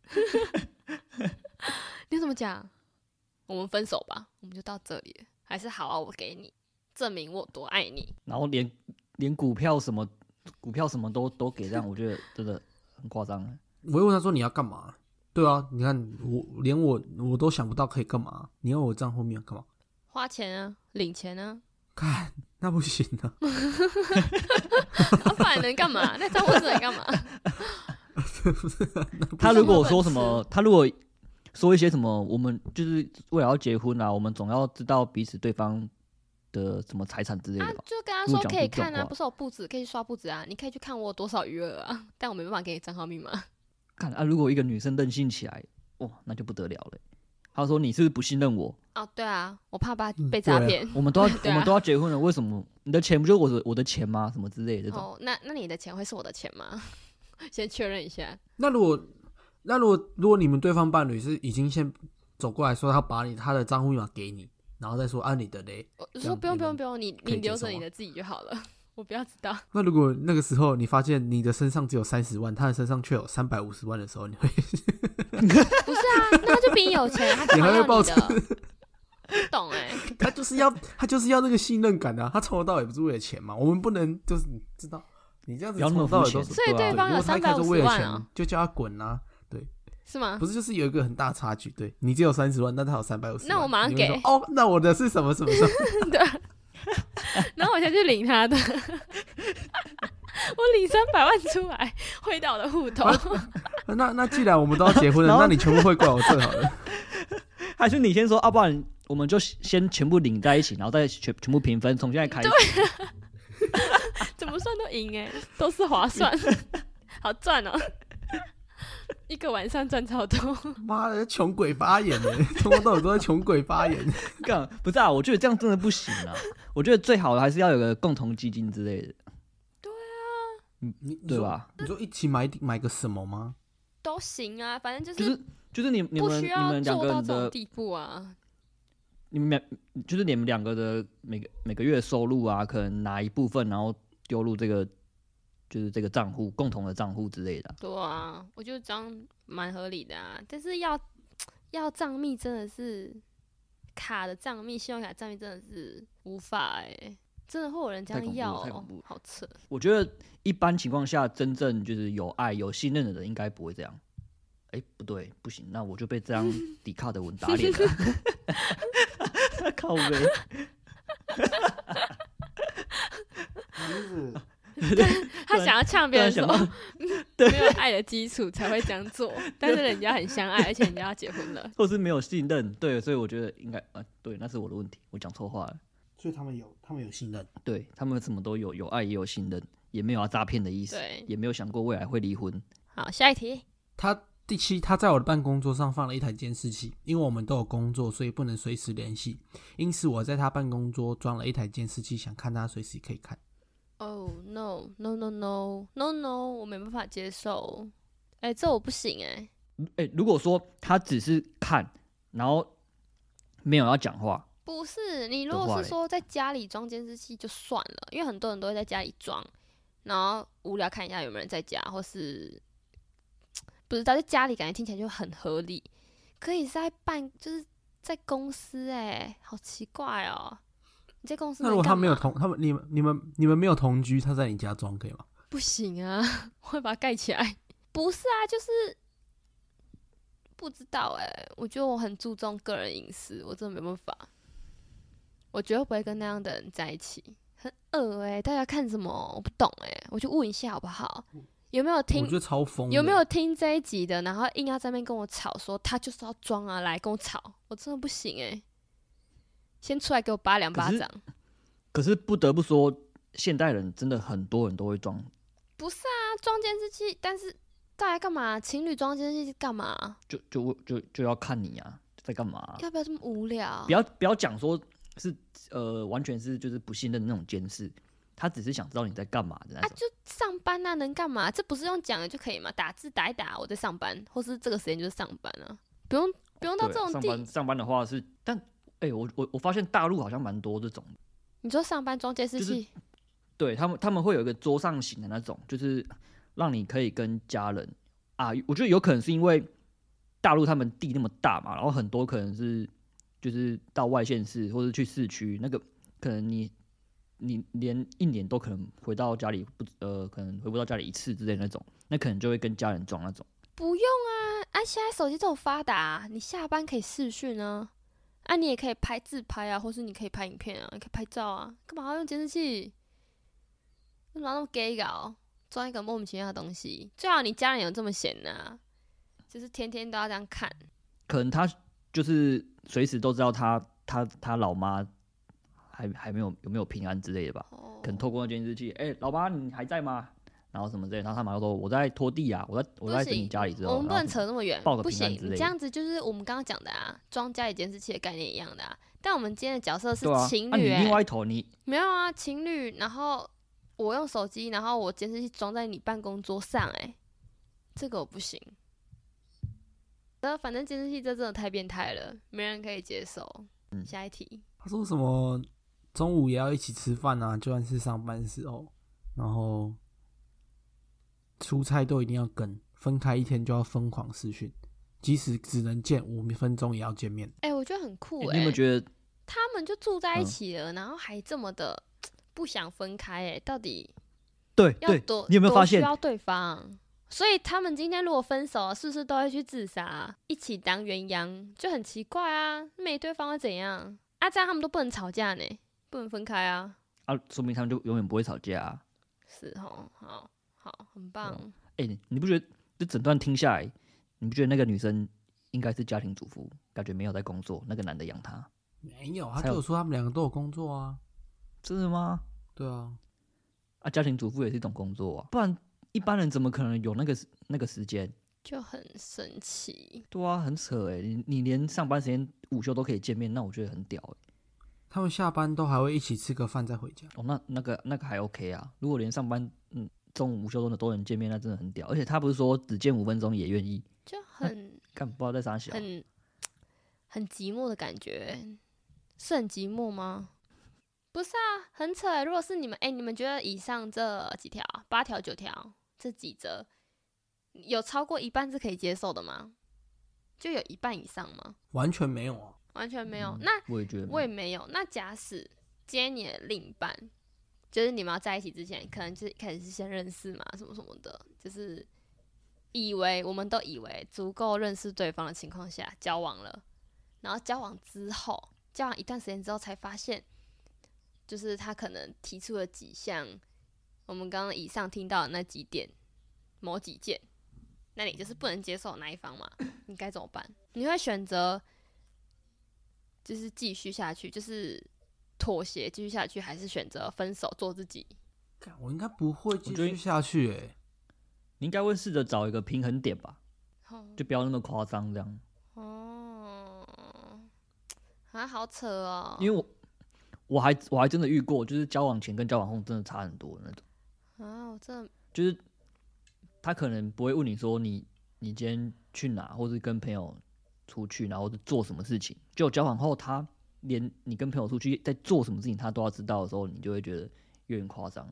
你要怎么讲？我们分手吧，我们就到这里了。还是好啊，我给你证明我多爱你。然后连连股票什么股票什么都都给这样，我觉得真的很夸张。我会问他说你要干嘛？对啊，你看我连我我都想不到可以干嘛，你要我账户密码干嘛？花钱啊，领钱啊，看那不行啊！啊不然能干嘛？那账户是能干嘛？他如果说什么，他如果说一些什么，我们就是为了要结婚啊，我们总要知道彼此对方的什么财产之类啊的吧？，就跟他说可以看啊，不是有布置可以刷布置啊，你可以去看我有多少余额啊，但我没办法给你账号密码。看啊，如果一个女生任性起来，哇，那就不得了了。他说你是不是不信任我？哦，对啊，我怕把嗯被诈骗。我们都要、啊我们都要结婚了，为什么你的钱不就是我的我的钱吗？什么之类的这种？哦，那那你的钱会是我的钱吗？先确认一下。那如果那如果如果你们对方伴侣是已经先走过来说他把你他的账户密码给你，然后再说按、啊、你的嘞，我说不用不用不用，你你留着你的自己就好了，我不要知道。那如果那个时候你发现你的身上只有三十万，他的身上却有三百五十万的时候，你会 不是啊，那他就比你有钱，他干 你嘛要还会抱你的？不懂哎、他就是要他就是要那个信任感啊！他从头到尾不是为了钱嘛？我们不能就是你知道，你这样子从头到尾都是所以对方有如果他一开始350为了钱万啊，就叫他滚啊！是吗不？是就是有一个很大差距？对你只有三十万，但他有三百五十，那我马上给哦，那我的是什么什么什么？对。然后我先去领他的，我领三百万出来汇到我的户头。那那既然我们都要结婚了，那你全部会怪我最好了。还是你先说，啊，不然我们就先全部领在一起，然后再全全部平分，从现在开始。怎么算都赢哎，都是划算，好赚哦！一个晚上赚超多。妈的，穷鬼发言呢，从头到尾都在穷鬼发言。干不是啊？我觉得这样真的不行啊！我觉得最好的还是要有个共同基金之类的。对啊，你你对吧？你说一起买买个什么吗？都行啊，反正就是就是你你们你们两个人的地步啊。你们两就是你们两个的每个每个月收入啊，可能拿一部分，然后丢入这个就是这个账户共同的账户之类的。对啊，我觉得这样蛮合理的啊。但是要要账密真的是卡的账密，信用卡账密真的是无法哎，真的会有人这样要，好扯。我觉得一般情况下，真正就是有爱有信任的人，应该不会这样。哎，不对，不行，那我就被这样 迪卡的文打脸了。靠背，他想要呛别人说，没有爱的基础才会这样做，但是人家很相爱，而且人家要结婚了，或是没有信任，对，所以我觉得应该啊，对，那是我的问题，我讲错话了。所以他们有，他们有信任，对他们什么都有，有爱也有信任，也没有要诈骗的意思，也没有想过未来会离婚。好，下一题，他。第七，他在我的办公桌上放了一台监视器，因为我们都有工作，所以不能随时联系。因此，我在他办公桌装了一台监视器，想看他随时可以看。Oh no no no no no no！我没办法接受。哎，这我不行哎。哎，如果说他只是看，然后没有要讲话，不是你如果是说在家里装监视器就算了，因为很多人都会在家里装，然后无聊看一下有没有人在家，或是。不知道在家里感觉听起来就很合理，可以在办就是在公司哎，好奇怪哦！你在公司那如果他没有同他们你们你们你们没有同居，他在你家装可以吗？不行啊，我会把它盖起来。不是啊，就是不知道哎，我觉得我很注重个人隐私，我真的没办法。我绝对不会跟那样的人在一起，很恶哎！大家看什么？我不懂哎，我就问一下好不好？有没有听？我觉得超疯。有没有听这一集的？然后硬要在那边跟我吵，说他就是要装啊，来跟我吵，我真的不行哎！先出来给我扒两巴掌。可是不得不说，现代人真的很多人都会装。不是啊，装监视器，但是大家干嘛？情侣装监视器干嘛？就就就就要看你啊，在干嘛？要不要这么无聊？不要不要讲说是呃，完全是就是不信任那种监视。他只是想知道你在干嘛的。啊，就上班啊，能干嘛？这不是用讲的就可以吗？打字打一打，我在上班，或是这个时间就是上班啊，不用不用到这种地。上班上班的话是，但哎，我我我发现大陆好像蛮多这种。你说上班装监视器？对他们他们会有一个桌上型的那种，就是让你可以跟家人啊，我觉得有可能是因为大陆他们地那么大嘛，然后很多可能是就是到外县市或者去市区，那个可能你。你连一年都可能回到家里不呃，可能回不到家里一次之类那种，那可能就会跟家人装那种。不用啊，啊，现在手机这么发达，你下班可以视讯啊，啊，你也可以拍自拍啊，或是你可以拍影片啊，你可以拍照啊，干嘛要用监视器？为什么那么 gay 搞，装一个莫名其妙的东西？最好你家人有这么闲呢，就是天天都要这样看。可能他就是随时都知道他他他老妈。还还没有有没有平安之类的吧？可能透过监视器，哎，老妈你还在吗？然后什么之类，然后他马上说我在拖地啊，我在我在你家里之后，我们不能扯那么远，不行，你这样子就是我们刚刚讲的啊，装家里监视器的概念一样的啊。但我们今天的角色是情侣，另外一头你没有啊，情侣，然后我用手机，然后我监视器装在你办公桌上，哎，这个我不行。呃，反正监视器这真的太变态了，没人可以接受。嗯下一题，他说什么？中午也要一起吃饭啊，就算是上班时候，然后出差都一定要跟，分开一天就要疯狂视讯，即使只能见五分钟也要见面。哎，我觉得很酷哎！你有没有觉得他们就住在一起了，然后还这么的不想分开？哎，到底对要多？你有没有发现需要对方？所以他们今天如果分手，是不是都会去自杀，一起当鸳鸯？就很奇怪啊！没对方会怎样？啊，这样他们都不能吵架呢？不能分开啊！啊，说明他们就永远不会吵架啊！是哦，好好，很棒。哎，你不觉得这整段听下来，你不觉得那个女生应该是家庭主妇，感觉没有在工作，那个男的养她？没有，他就有说他们两个都有工作啊。真的吗？对啊，啊，家庭主妇也是一种工作啊，不然一般人怎么可能有那个时那个时间？就很神奇。对啊，很扯哎、你你连上班时间午休都可以见面，那我觉得很屌哎、他们下班都还会一起吃个饭再回家。哦，那那个那个还 OK 啊。如果连上班嗯中午午休中的多人见面，那真的很屌。而且他不是说只见五分钟也愿意，就很看不知道在啥想。很很寂寞的感觉，是很寂寞吗？不是啊，很扯欸。如果是你们，哎、你们觉得以上这几条、八条、九条这几则，有超过一半是可以接受的吗？就有一半以上吗？完全没有啊。完全没有。嗯那我也觉得，我也没有。那假使今天你的另一半，就是你们要在一起之前，可能就是开始是先认识嘛，什么什么的，就是以为我们都以为足够认识对方的情况下交往了，然后交往之后，交往一段时间之后才发现，就是他可能提出了几项我们刚刚以上听到的那几点，某几件，那你就是不能接受的那一方嘛？你该怎么办？你会选择就是继续下去，就是妥协继续下去，还是选择分手做自己？我应该不会继续下去哎、你应该会试着找一个平衡点吧，哦就不要那么夸张这样。哦，啊，好扯哦。因为我我还我还真的遇过，就是交往前跟交往后真的差很多那种。啊，我真的就是他可能不会问你说你你今天去哪，或是跟朋友出去，然后是做什么事情。就交往后，他连你跟朋友出去在做什么事情，他都要知道的时候，你就会觉得有点夸张。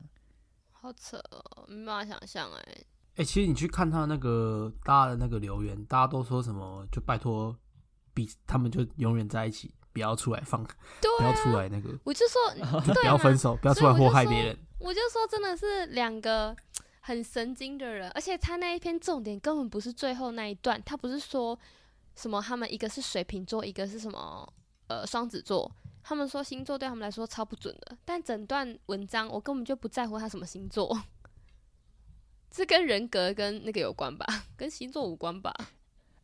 好扯哦，没办法想象哎。哎、其实你去看他那个大家的那个留言，大家都说什么，就拜托，比他们就永远在一起，不要出来放，对不要出啊，来那个，我就说 就不要分手，不要出来祸害别人。我就说真的是两个很神经的人，而且他那一篇重点根本不是最后那一段，他不是说什么他们一个是水瓶座，一个是什么呃双子座，他们说星座对他们来说超不准的，但整段文章我根本就不在乎他什么星座，这跟人格跟那个有关吧，跟星座无关吧？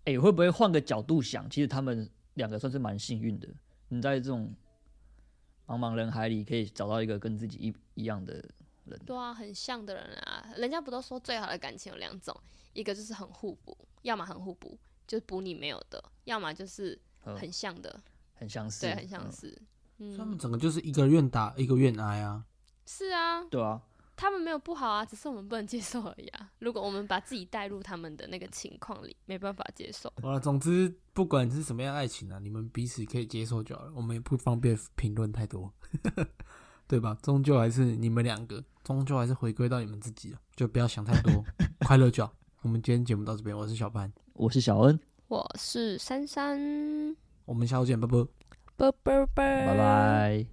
哎、会不会换个角度想？其实他们两个算是蛮幸运的。你在这种茫茫人海里，可以找到一个跟自己一一样的人。对啊，很像的人啊，人家不都说最好的感情有两种，一个就是很互补，要么很互补，就是补你没有的，要么就是嗯很像的，很相似，对，很相似嗯似。他们嗯，整个就是一个愿打一个愿挨啊。是啊，对啊，他们没有不好啊，只是我们不能接受而已啊。如果我们把自己带入他们的那个情况里，没办法接受。好了，总之不管是什么样爱情啊，你们彼此可以接受就好了，我们也不方便评论太多，对吧？终究还是你们两个，终究还是回归到你们自己了，就不要想太多，快乐就好。我们今天节目到这边，我是小潘，我是小恩，我是珊珊，我们下周见，拜拜。啵啵啵，拜拜。